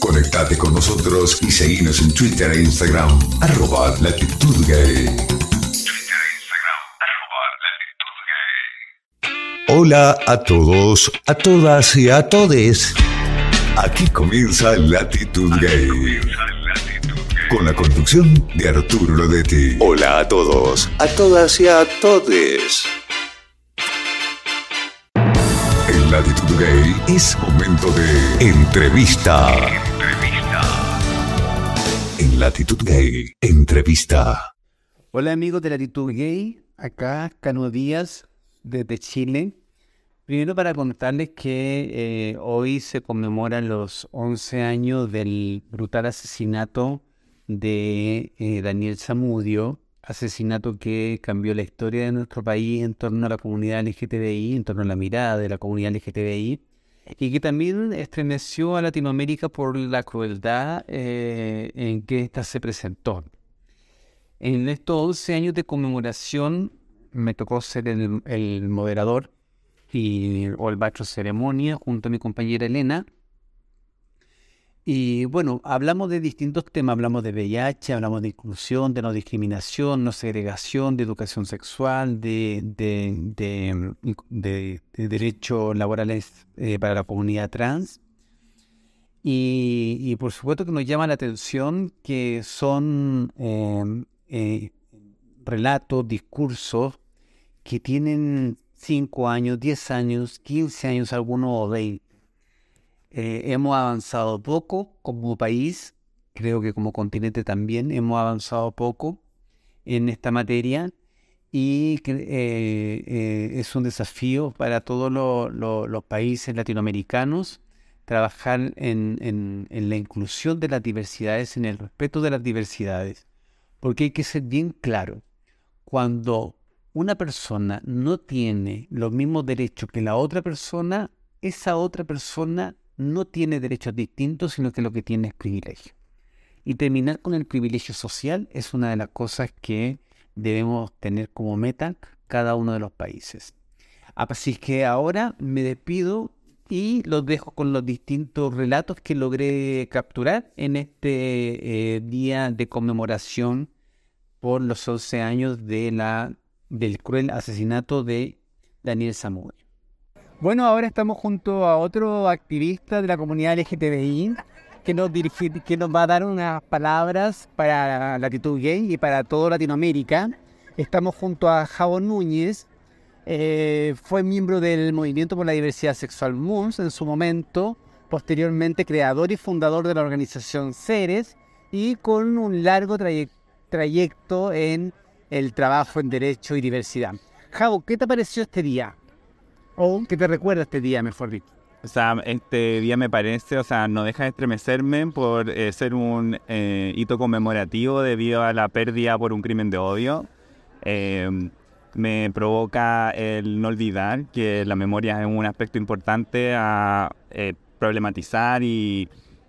Conectate con nosotros y seguinos en Twitter e Instagram, arroba latitud gay. Hola a todos, a todas y a todes. Aquí comienza Latitud Gay. Con la conducción de Arturo Lodetti. Hola a todos, a todas y a todes. Latitud Gay es momento de entrevista. En Latitud Gay, entrevista. Hola amigos de Latitud Gay, acá Cano Díaz desde Chile. Primero para contarles que eh, hoy se conmemoran los 11 años del brutal asesinato de eh, Daniel Zamudio, asesinato que cambió la historia de nuestro país en torno a la comunidad LGTBI, en torno a la mirada de la comunidad LGTBI, y que también estremeció a Latinoamérica por la crueldad eh, en que ésta se presentó. En estos 11 años de conmemoración me tocó ser el, moderador y, o el maestro ceremonia junto a mi compañera Elena. Y bueno, hablamos de distintos temas, hablamos de VIH, hablamos de inclusión, de no discriminación, no segregación, de educación sexual, de, de, de, de derechos laborales eh, para la comunidad trans. Y, por supuesto que nos llama la atención que son eh, eh, relatos, discursos que tienen 5 años, 10 años, 15 años, algunos o 20. Eh, hemos avanzado poco como país, creo que como continente también hemos avanzado poco en esta materia y eh, eh, es un desafío para todos los países latinoamericanos trabajar en, en la inclusión de las diversidades, en el respeto de las diversidades, porque hay que ser bien claro, cuando una persona no tiene los mismos derechos que la otra persona, esa otra persona no tiene derechos distintos, sino que lo que tiene es privilegio. Y terminar con el privilegio social es una de las cosas que debemos tener como meta cada uno de los países. Así que ahora me despido y los dejo con los distintos relatos que logré capturar en este eh, día de conmemoración por los 11 años de la del cruel asesinato de Daniel Samuel. Bueno, ahora estamos junto a otro activista de la comunidad LGTBI que nos, que nos va a dar unas palabras para la actitud gay y para toda Latinoamérica. Estamos junto a Javo Núñez, eh, fue miembro del Movimiento por la Diversidad Sexual MUNS en su momento, posteriormente creador y fundador de la organización Ceres y con un largo trayecto en el trabajo en Derecho y Diversidad. Javo, ¿qué te pareció este día? ¿O qué te recuerda este día, mejor dicho? O sea, este día me parece, o sea, no deja de estremecerme por eh, ser un eh, hito conmemorativo debido a la pérdida por un crimen de odio. Eh, me provoca el no olvidar que la memoria es un aspecto importante a problematizar y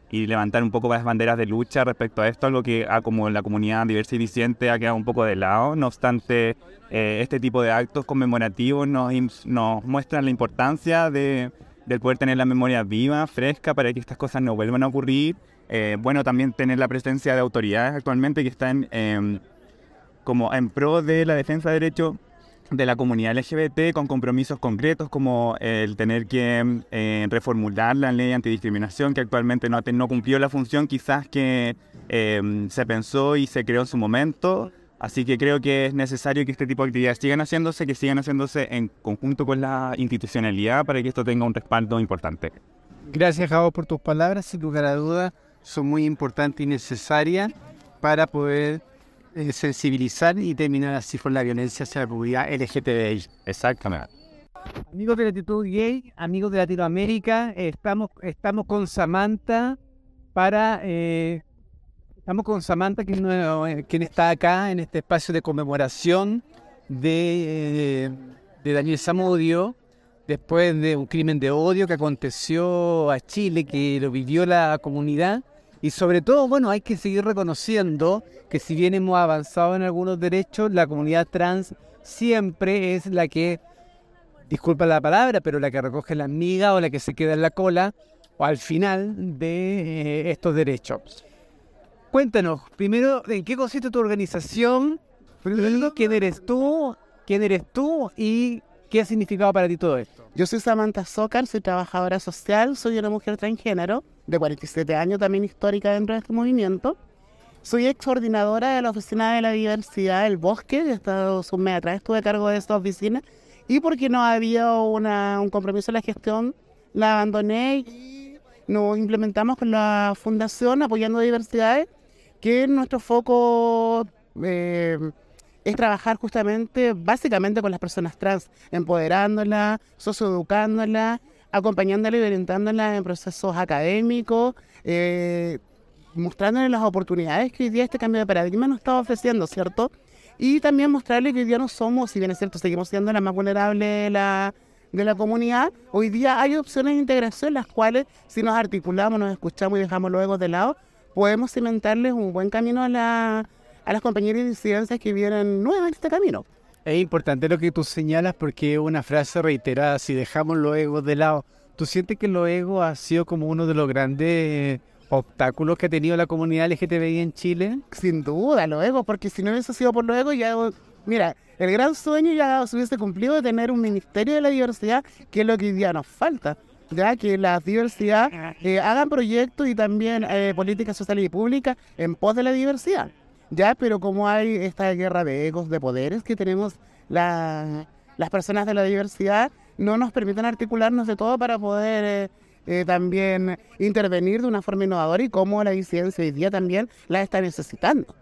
y levantar un poco las banderas de lucha respecto a esto, algo que a como la comunidad diversa y disidente ha quedado un poco de lado. No obstante, eh, este tipo de actos conmemorativos nos, nos muestran la importancia de, poder tener la memoria viva, fresca, para que estas cosas no vuelvan a ocurrir. Eh, bueno, también tener la presencia de autoridades actualmente que están em, como en pro de la defensa de derechos de la comunidad LGBT con compromisos concretos como el tener que eh, reformular la ley antidiscriminación que actualmente no, no cumplió la función quizás que eh, se pensó y se creó en su momento. Así que creo que es necesario que este tipo de actividades sigan haciéndose, que sigan haciéndose en conjunto con la institucionalidad para que esto tenga un respaldo importante. Gracias, Javo, por tus palabras. Sin lugar a dudas, son muy importantes y necesarias para poder eh, sensibilizar y terminar así con la violencia hacia la comunidad LGTBI. Exactamente. Amigos de la actitud gay, amigos de Latinoamérica, estamos, estamos con Samantha para... Eh, estamos con Samantha, quien, eh, quien está acá en este espacio de conmemoración de, de Daniel Zamudio, después de un crimen de odio que aconteció a Chile, que lo vivió la comunidad y sobre todo, bueno, hay que seguir reconociendo que si bien hemos avanzado en algunos derechos, la comunidad trans siempre es la que, disculpa la palabra, pero la que recoge la miga o la que se queda en la cola o al final de eh, estos derechos. Cuéntanos, primero, ¿en qué consiste tu organización? ¿Quién eres tú? ¿Quién eres tú? ¿Y qué ha significado para ti todo esto? Yo soy Samantha Zócar, soy trabajadora social, soy una mujer transgénero, de 47 años, también histórica dentro de este movimiento. Soy excoordinadora de la Oficina de la Diversidad del Bosque, he estado un mes atrás, estuve a cargo de esta oficina, y porque no había un compromiso en la gestión, la abandoné y nos implementamos con la Fundación Apoyando Diversidades, que nuestro foco eh, es trabajar justamente, básicamente con las personas trans, empoderándolas, socioeducándolas, acompañándolas y orientándolas en procesos académicos, eh, mostrándoles las oportunidades que hoy día este cambio de paradigma nos está ofreciendo, ¿cierto? Y también mostrarles que hoy día no somos, si bien es cierto, seguimos siendo la más vulnerable de la, de la comunidad, hoy día hay opciones de integración las cuales si nos articulamos, nos escuchamos y dejamos los egos de lado, podemos cimentarles un buen camino a la a las compañeras de disidencias que vienen nuevas en este camino. Es importante lo que tú señalas porque es una frase reiterada, si dejamos los egos de lado, ¿tú sientes que los egos ha sido como uno de los grandes obstáculos que ha tenido la comunidad LGTBI en Chile? Sin duda, los egos, porque si no hubiese sido por los egos, ya, mira, el gran sueño ya se hubiese cumplido de tener un ministerio de la diversidad, que es lo que hoy día nos falta ya que la diversidad eh, hagan proyectos y también eh, políticas sociales y públicas en pos de la diversidad. Ya, pero como hay esta guerra de egos, de poderes que tenemos las personas de la diversidad, no nos permiten articularnos de todo para poder eh, eh, también intervenir de una forma innovadora y como la disidencia hoy día también la está necesitando.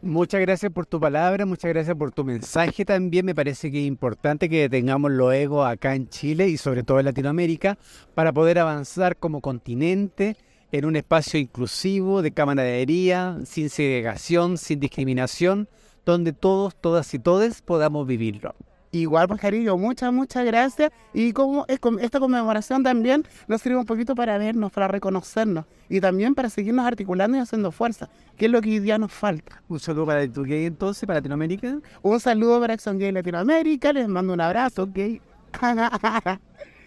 Muchas gracias por tu palabra, muchas gracias por tu mensaje también. Me parece que es importante que tengamos los egos acá en Chile y sobre todo en Latinoamérica para poder avanzar como continente en un espacio inclusivo de camaradería, sin segregación, sin discriminación, donde todos, todas y todes podamos vivirlo. Igual, pues cariño, muchas, muchas gracias. Y como esta conmemoración también nos sirve un poquito para vernos, para reconocernos y también para seguirnos articulando y haciendo fuerza, que es lo que hoy día nos falta. Un saludo para tu gay entonces, para Latinoamérica. Un saludo para Acción Gay Latinoamérica, les mando un abrazo, gay.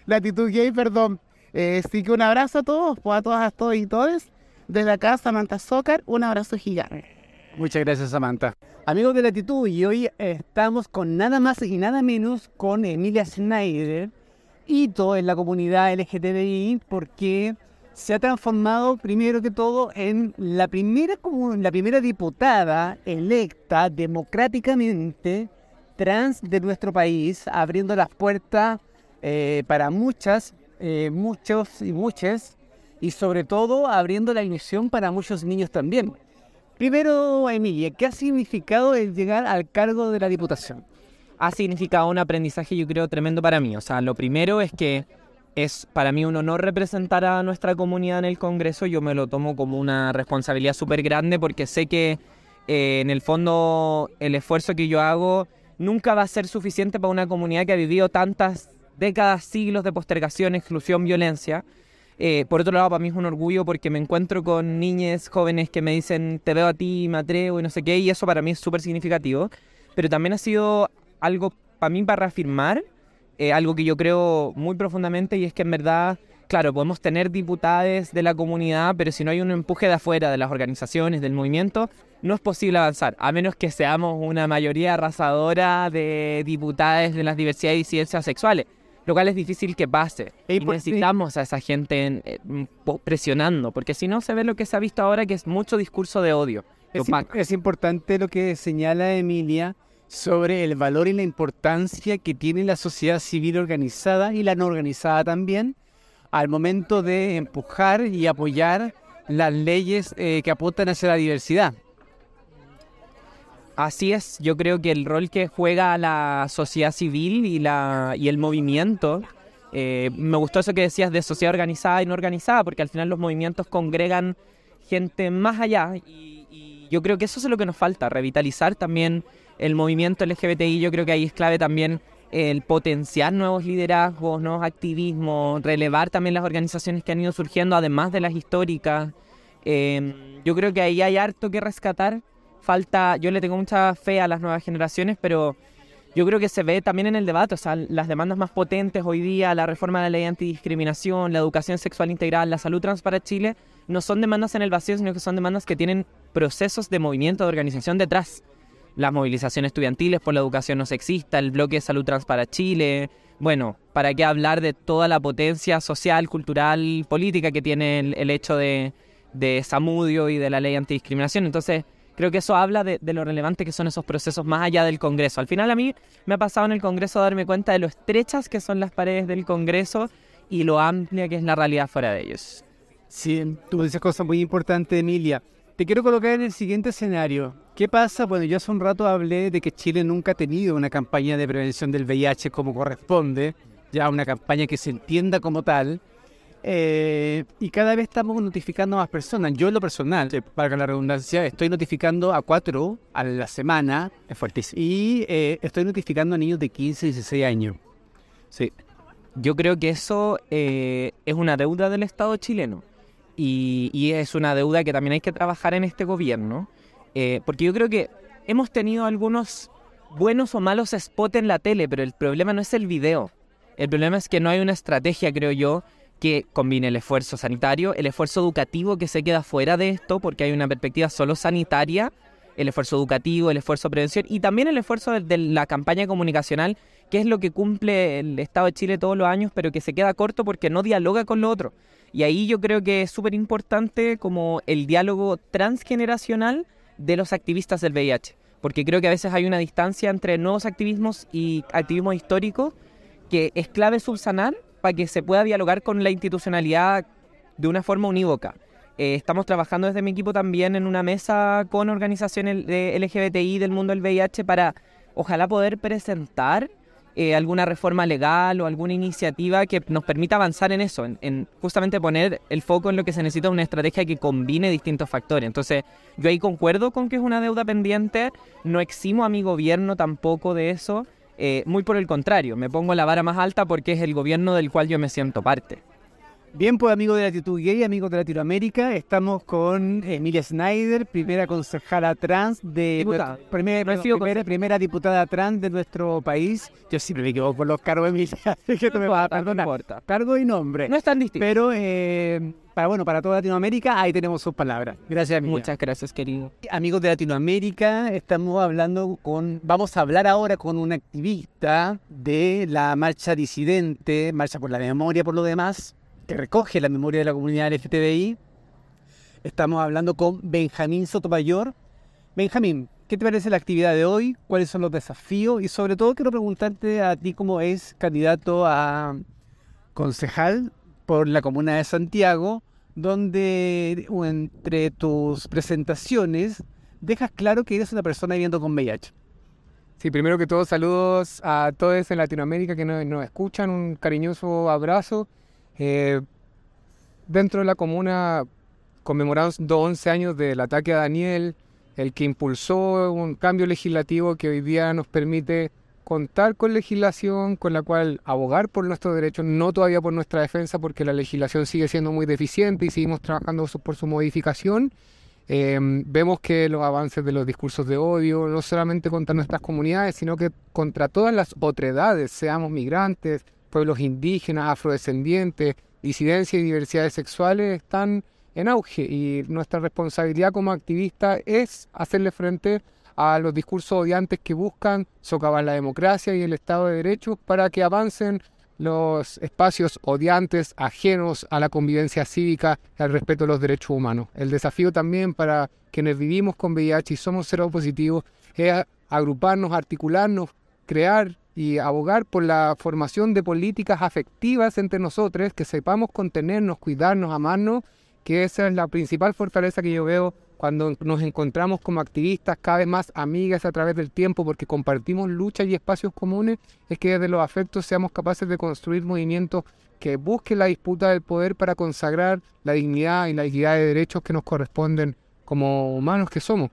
Latitud Gay, perdón. Eh, sí que un abrazo a todos, pues a todas, a todos y todos. Desde acá, Samantha Zócar, un abrazo gigante. Muchas gracias, Samantha. Amigos de Latitud, y hoy estamos con nada más y nada menos con Emilia Schneider, hito en la comunidad LGTBI, porque se ha transformado primero que todo en la primera, la primera diputada electa democráticamente trans de nuestro país, abriendo las puertas eh, para muchas eh, muchos y muchas, y sobre todo abriendo la ilusión para muchos niños también. Primero, Emilia, ¿qué ha significado el llegar al cargo de la Diputación? Ha significado un aprendizaje, yo creo, tremendo para mí. O sea, lo primero es que es para mí un honor representar a nuestra comunidad en el Congreso. Yo me lo tomo como una responsabilidad súper grande porque sé que eh, en el fondo el esfuerzo que yo hago nunca va a ser suficiente para una comunidad que ha vivido tantas décadas, siglos de postergación, exclusión, violencia. Eh, por otro lado, para mí es un orgullo porque me encuentro con niñas jóvenes que me dicen, te veo a ti, me atrevo y no sé qué, y eso para mí es súper significativo. Pero también ha sido algo para mí para reafirmar, eh, algo que yo creo muy profundamente, y es que en verdad, claro, podemos tener diputados de la comunidad, pero si no hay un empuje de afuera, de las organizaciones, del movimiento, no es posible avanzar, a menos que seamos una mayoría arrasadora de diputados de las diversidades y disidencias sexuales lo cual es difícil que pase. Y, necesitamos a esa gente presionando, porque si no se ve lo que se ha visto ahora, que es mucho discurso de odio. Es, importante lo que señala Emilia sobre el valor y la importancia que tiene la sociedad civil organizada y la no organizada también al momento de empujar y apoyar las leyes eh, que apuntan hacia la diversidad. Así es, yo creo que el rol que juega la sociedad civil y, la, y el movimiento, eh, me gustó eso que decías de sociedad organizada y no organizada, porque al final los movimientos congregan gente más allá y, y yo creo que eso es lo que nos falta, revitalizar también el movimiento LGBTI, yo creo que ahí es clave también el potenciar nuevos liderazgos, nuevos activismos, relevar también las organizaciones que han ido surgiendo, además de las históricas. Eh, yo creo que ahí hay harto que rescatar falta, yo le tengo mucha fe a las nuevas generaciones, pero yo creo que se ve también en el debate, o sea, las demandas más potentes hoy día, la reforma de la ley antidiscriminación, la educación sexual integral, la salud trans para Chile, no son demandas en el vacío, sino que son demandas que tienen procesos de movimiento, de organización detrás. Las movilizaciones estudiantiles por la educación no sexista, el bloque de salud trans para Chile, bueno, ¿para qué hablar de toda la potencia social, cultural, política que tiene el, hecho de, de Samudio y de la ley antidiscriminación? Entonces, creo que eso habla de, lo relevante que son esos procesos más allá del Congreso. Al final a mí me ha pasado en el Congreso darme cuenta de lo estrechas que son las paredes del Congreso y lo amplia que es la realidad fuera de ellos. Sí, tú dices cosas muy importantes, Emilia. Te quiero colocar en el siguiente escenario. ¿Qué pasa? Bueno, yo hace un rato hablé de que Chile nunca ha tenido una campaña de prevención del VIH como corresponde, ya una campaña que se entienda como tal. Eh, y cada vez estamos notificando a más personas. Yo en lo personal, para la redundancia, estoy notificando a cuatro a la semana. Es fuertísimo. Y eh, estoy notificando a niños de 15 y 16 años. Sí. Yo creo que eso eh, es una deuda del Estado chileno. Y, y, es una deuda que también hay que trabajar en este gobierno. porque yo creo que hemos tenido algunos buenos o malos spots en la tele, pero el problema no es el video. El problema es que no hay una estrategia, creo yo, que combine el esfuerzo sanitario, el esfuerzo educativo que se queda fuera de esto, porque hay una perspectiva solo sanitaria, el esfuerzo educativo, el esfuerzo de prevención y también el esfuerzo de, la campaña comunicacional, que es lo que cumple el Estado de Chile todos los años, pero que se queda corto porque no dialoga con lo otro. Y ahí yo creo que es súper importante como el diálogo transgeneracional de los activistas del VIH, porque creo que a veces hay una distancia entre nuevos activismos y activismo histórico que es clave subsanar para que se pueda dialogar con la institucionalidad de una forma unívoca. Eh, estamos trabajando desde mi equipo también en una mesa con organizaciones de LGBTI del mundo del VIH para ojalá poder presentar eh, alguna reforma legal o alguna iniciativa que nos permita avanzar en eso, en, justamente poner el foco en lo que se necesita una estrategia que combine distintos factores. Entonces, yo ahí concuerdo con que es una deuda pendiente, no eximo a mi gobierno tampoco de eso, eh, muy por el contrario, me pongo la vara más alta porque es el gobierno del cual yo me siento parte. Bien, pues amigos de la Latitud Gay, amigos de Latinoamérica, estamos con Emilia Snyder, primera concejala trans de... Diputada. Primera, primera, diputada trans de nuestro país. Yo siempre me equivoco con los cargos, Emilia, que tú me vas a perdonar. Cargo y nombre. No es tan distinto. Pero eh, para, bueno, para toda Latinoamérica, ahí tenemos sus palabras. Gracias, Emilia. Muchas gracias, querido. Amigos de Latinoamérica, estamos hablando con... Vamos a hablar ahora con un activista de la marcha disidente, Marcha por la Memoria, por lo demás, que recoge la memoria de la comunidad LGTBI. Estamos hablando con Benjamín Sotomayor. Benjamín, ¿qué te parece la actividad de hoy? ¿Cuáles son los desafíos? Y sobre todo quiero preguntarte a ti cómo es candidato a concejal por la comuna de Santiago, donde entre tus presentaciones dejas claro que eres una persona viviendo con VIH. Sí, primero que todo, saludos a todos en Latinoamérica que nos, nos escuchan, un cariñoso abrazo eh, dentro de la comuna conmemoramos 11 años del ataque a Daniel, el que impulsó un cambio legislativo que hoy día nos permite contar con legislación con la cual abogar por nuestros derechos, no todavía por nuestra defensa, porque la legislación sigue siendo muy deficiente y seguimos trabajando por su modificación. Eh, vemos que los avances de los discursos de odio, no solamente contra nuestras comunidades, sino que contra todas las otredades, seamos migrantes, pueblos indígenas, afrodescendientes, disidencias y diversidades sexuales están en auge y nuestra responsabilidad como activistas es hacerle frente a los discursos odiantes que buscan socavar la democracia y el Estado de Derecho para que avancen los espacios odiantes ajenos a la convivencia cívica y al respeto de los derechos humanos. El desafío también para quienes vivimos con VIH y somos positivos es agruparnos, articularnos, crear y abogar por la formación de políticas afectivas entre nosotros, que sepamos contenernos, cuidarnos, amarnos, que esa es la principal fortaleza que yo veo cuando nos encontramos como activistas, cada vez más amigas a través del tiempo, porque compartimos luchas y espacios comunes, es que desde los afectos seamos capaces de construir movimientos que busquen la disputa del poder para consagrar la dignidad y la equidad de derechos que nos corresponden como humanos que somos.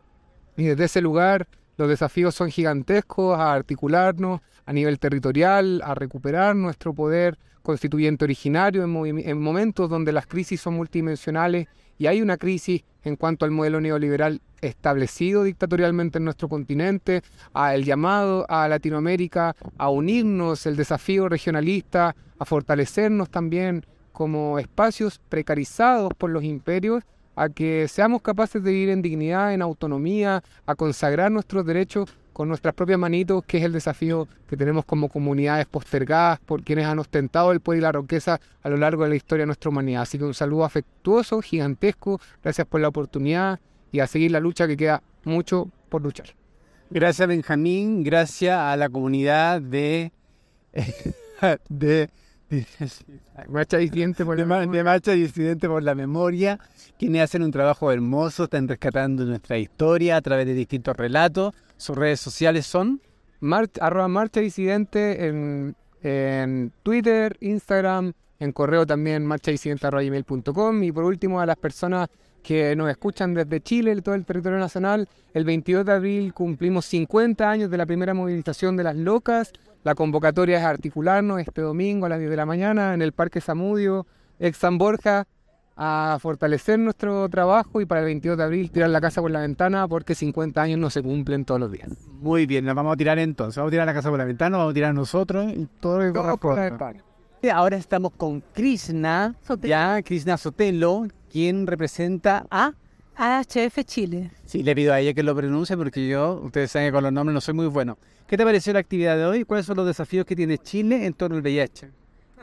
Y desde ese lugar los desafíos son gigantescos a articularnos a nivel territorial, a recuperar nuestro poder constituyente originario, en, en momentos donde las crisis son multidimensionales y hay una crisis en cuanto al modelo neoliberal establecido dictatorialmente en nuestro continente, a el llamado a Latinoamérica a unirnos, el desafío regionalista, a fortalecernos también como espacios precarizados por los imperios, a que seamos capaces de vivir en dignidad, en autonomía, a consagrar nuestros derechos con nuestras propias manitos, que es el desafío que tenemos como comunidades postergadas por quienes han ostentado el poder y la riqueza a lo largo de la historia de nuestra humanidad. Así que un saludo afectuoso, gigantesco, gracias por la oportunidad y a seguir la lucha que queda mucho por luchar. Gracias Benjamín, gracias a la comunidad de, de, marcha disidente por de, la de Marcha Disidente por la Memoria, quienes hacen un trabajo hermoso, están rescatando nuestra historia a través de distintos relatos. Sus redes sociales son Mar- arroba marcha disidente en, en Twitter, Instagram, en correo también marchadisidente.com y por último a las personas que nos escuchan desde Chile, todo el territorio nacional, el 22 de abril cumplimos 50 años de la primera movilización de las locas, la convocatoria es articularnos este domingo a las 10 de la mañana en el Parque Zamudio, ex San Borja, a fortalecer nuestro trabajo y para el 22 de abril tirar la casa por la ventana porque 50 años no se cumplen todos los días. Muy bien, nos vamos a tirar entonces. Vamos a tirar la casa por la ventana, vamos a tirar nosotros y todo lo que la. Y Ahora estamos con Krishna, Sotelo. ya Krishna Sotelo, quien representa a... AHF Chile. Sí, le pido a ella que lo pronuncie porque yo, ustedes saben que con los nombres no soy muy bueno. ¿Qué te pareció la actividad de hoy? ¿Cuáles son los desafíos que tiene Chile en torno al VIH?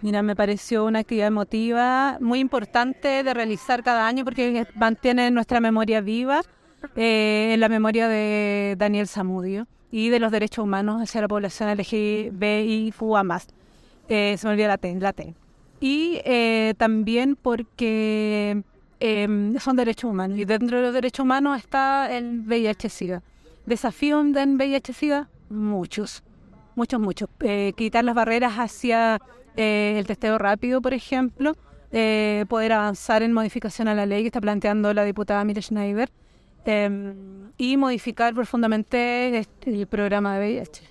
Mira, me pareció una actividad emotiva muy importante de realizar cada año porque mantiene nuestra memoria viva, eh, en la memoria de Daniel Zamudio y de los derechos humanos hacia la población LGBTIQA+. Eh, se me olvidó la T, la T. Y eh, también porque eh, son derechos humanos y dentro de los derechos humanos está el VIH-Sida. ¿Desafíos en VIH-Sida? Muchos, muchos, muchos. Eh, quitar las barreras hacia eh, el testeo rápido, por ejemplo, eh, poder avanzar en modificación a la ley que está planteando la diputada Mire Schneider eh, y modificar profundamente el programa de VIH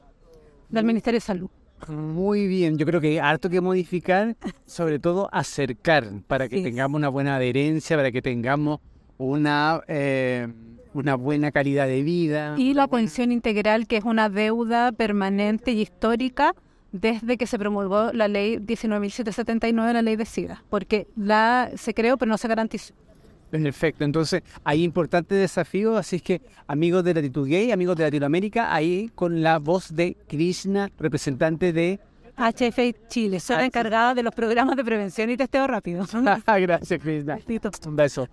del Ministerio de Salud. Muy bien, yo creo que harto que modificar, sobre todo acercar, para que Sí. tengamos una buena adherencia, para que tengamos una, eh, una buena calidad de vida. Y la atención integral, que es una deuda permanente y histórica desde que se promulgó la ley 19.779, la ley de SIDA, porque la se creó pero no se garantizó. Perfecto, entonces hay importantes desafíos, así es que amigos de Latitud Gay, amigos de Latinoamérica, ahí con la voz de Krishna, representante de... HF Chile, soy la Ah, encargada de los programas de prevención y testeo rápido. Gracias, Krishna. Un beso.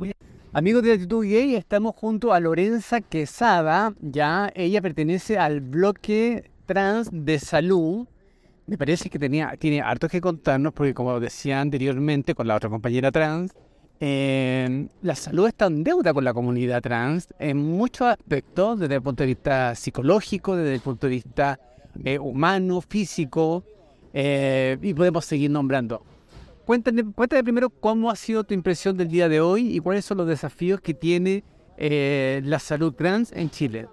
Amigos de Actitud Gay, estamos junto a Lorenza Quesada. Ya ella pertenece al bloque trans de salud. Me parece que tenía, tiene harto que contarnos, porque como decía anteriormente con la otra compañera trans, eh, la salud está en deuda con la comunidad trans en muchos aspectos, desde el punto de vista psicológico, desde el punto de vista eh, humano, físico, eh, y podemos seguir nombrando. Cuéntame, cuéntame primero cómo ha sido tu impresión del día de hoy y cuáles son los desafíos que tiene la salud trans en Chile.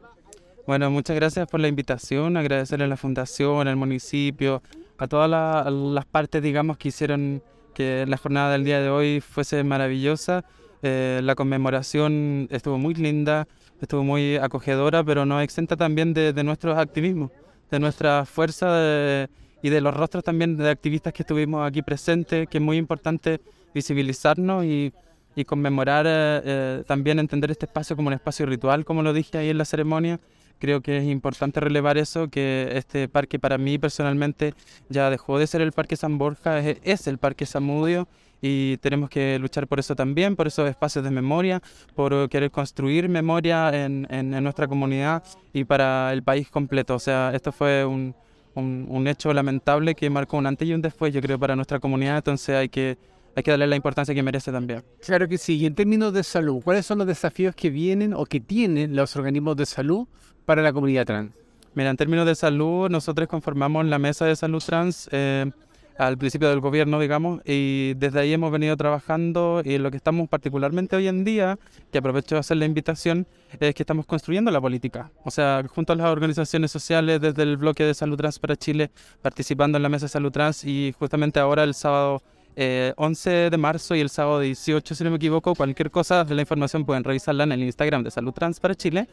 Bueno, muchas gracias por la invitación, agradecerle a la fundación, al municipio, a todas las partes, digamos, que hicieron que la jornada del día de hoy fuese maravillosa. Eh, la conmemoración estuvo muy linda, estuvo muy acogedora, pero no exenta también de, de nuestros activismos, de nuestra fuerza y de los rostros también de activistas que estuvimos aquí presentes, que es muy importante visibilizarnos y, y conmemorar, eh, eh, también entender este espacio como un espacio ritual, como lo dije ahí en la ceremonia. Creo que es importante relevar eso, que este parque para mí personalmente ya dejó de ser el Parque San Borja, es, el Parque Samudio y tenemos que luchar por eso también, por esos espacios de memoria, por querer construir memoria en, en- en nuestra comunidad y para el país completo. O sea, esto fue un, un- un hecho lamentable que marcó un antes y un después, yo creo, para nuestra comunidad, entonces hay que, hay que darle la importancia que merece también. Claro que sí. Y en términos de salud, ¿cuáles son los desafíos que vienen o que tienen los organismos de salud para la comunidad trans? Mira, en términos de salud, nosotros conformamos la mesa de salud trans. eh, al principio del gobierno, digamos, y desde ahí hemos venido trabajando y lo que estamos particularmente hoy en día, que aprovecho de hacer la invitación, es que estamos construyendo la política. O sea, junto a las organizaciones sociales desde el bloque de Salud Trans para Chile, participando en la mesa de Salud Trans y justamente ahora el sábado 11 eh, de marzo y el sábado 18, si no me equivoco, cualquier cosa de la información pueden revisarla en el Instagram de Salud Trans para Chile.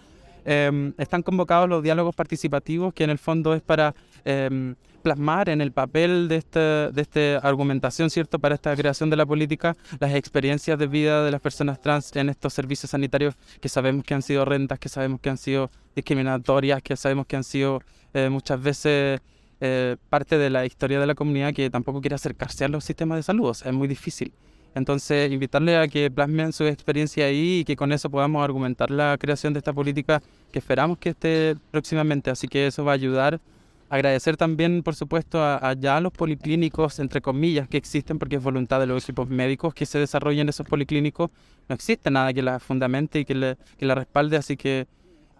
Em, están convocados los diálogos participativos, que en el fondo es para em, plasmar en el papel de, este, de esta argumentación, ¿cierto?, para esta creación de la política, las experiencias de vida de las personas trans en estos servicios sanitarios que sabemos que han sido rentas, que sabemos que han sido discriminatorias, que sabemos que han sido eh, muchas veces eh, parte de la historia de la comunidad que tampoco quiere acercarse a los sistemas de salud, es muy difícil. Entonces, invitarle a que plasmen su experiencia ahí y que con eso podamos argumentar la creación de esta política que esperamos que esté próximamente. Así que eso va a ayudar. Agradecer también, por supuesto, a, ya los policlínicos, entre comillas, que existen, porque es voluntad de los equipos médicos que se desarrollen esos policlínicos. No existe nada que la fundamente y que, le, que la respalde, así que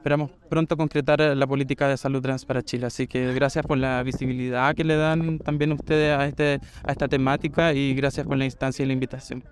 esperamos pronto concretar la política de salud trans para Chile. Así que gracias por la visibilidad que le dan también ustedes a, este, a esta temática y gracias por la instancia y la invitación.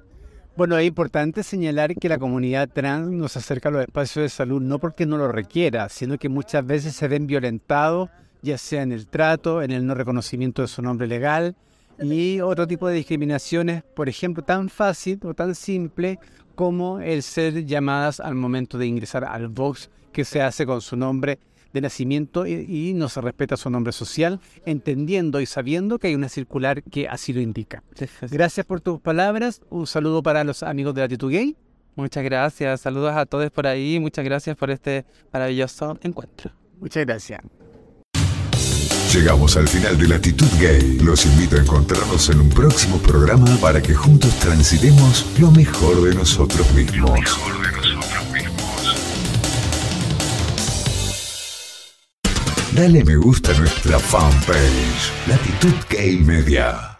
Bueno, es importante señalar que la comunidad trans nos acerca a los espacios de salud no porque no lo requiera, sino que muchas veces se ven violentados, ya sea en el trato, en el no reconocimiento de su nombre legal y otro tipo de discriminaciones, por ejemplo, tan fácil o tan simple como el ser llamadas al momento de ingresar al box que se hace con su nombre de nacimiento y, no se respeta su nombre social, entendiendo y sabiendo que hay una circular que así lo indica. Gracias por tus palabras. Un saludo para los amigos de Latitud Gay. Muchas gracias. Saludos a todos por ahí. Muchas gracias por este maravilloso encuentro. Muchas gracias. Llegamos al final de Latitud Gay. Los invito a encontrarnos en un próximo programa para que juntos transitemos lo mejor de nosotros mismos. Mejor de nosotros mismos. Dale me gusta a nuestra fanpage, Latitud Gay Media.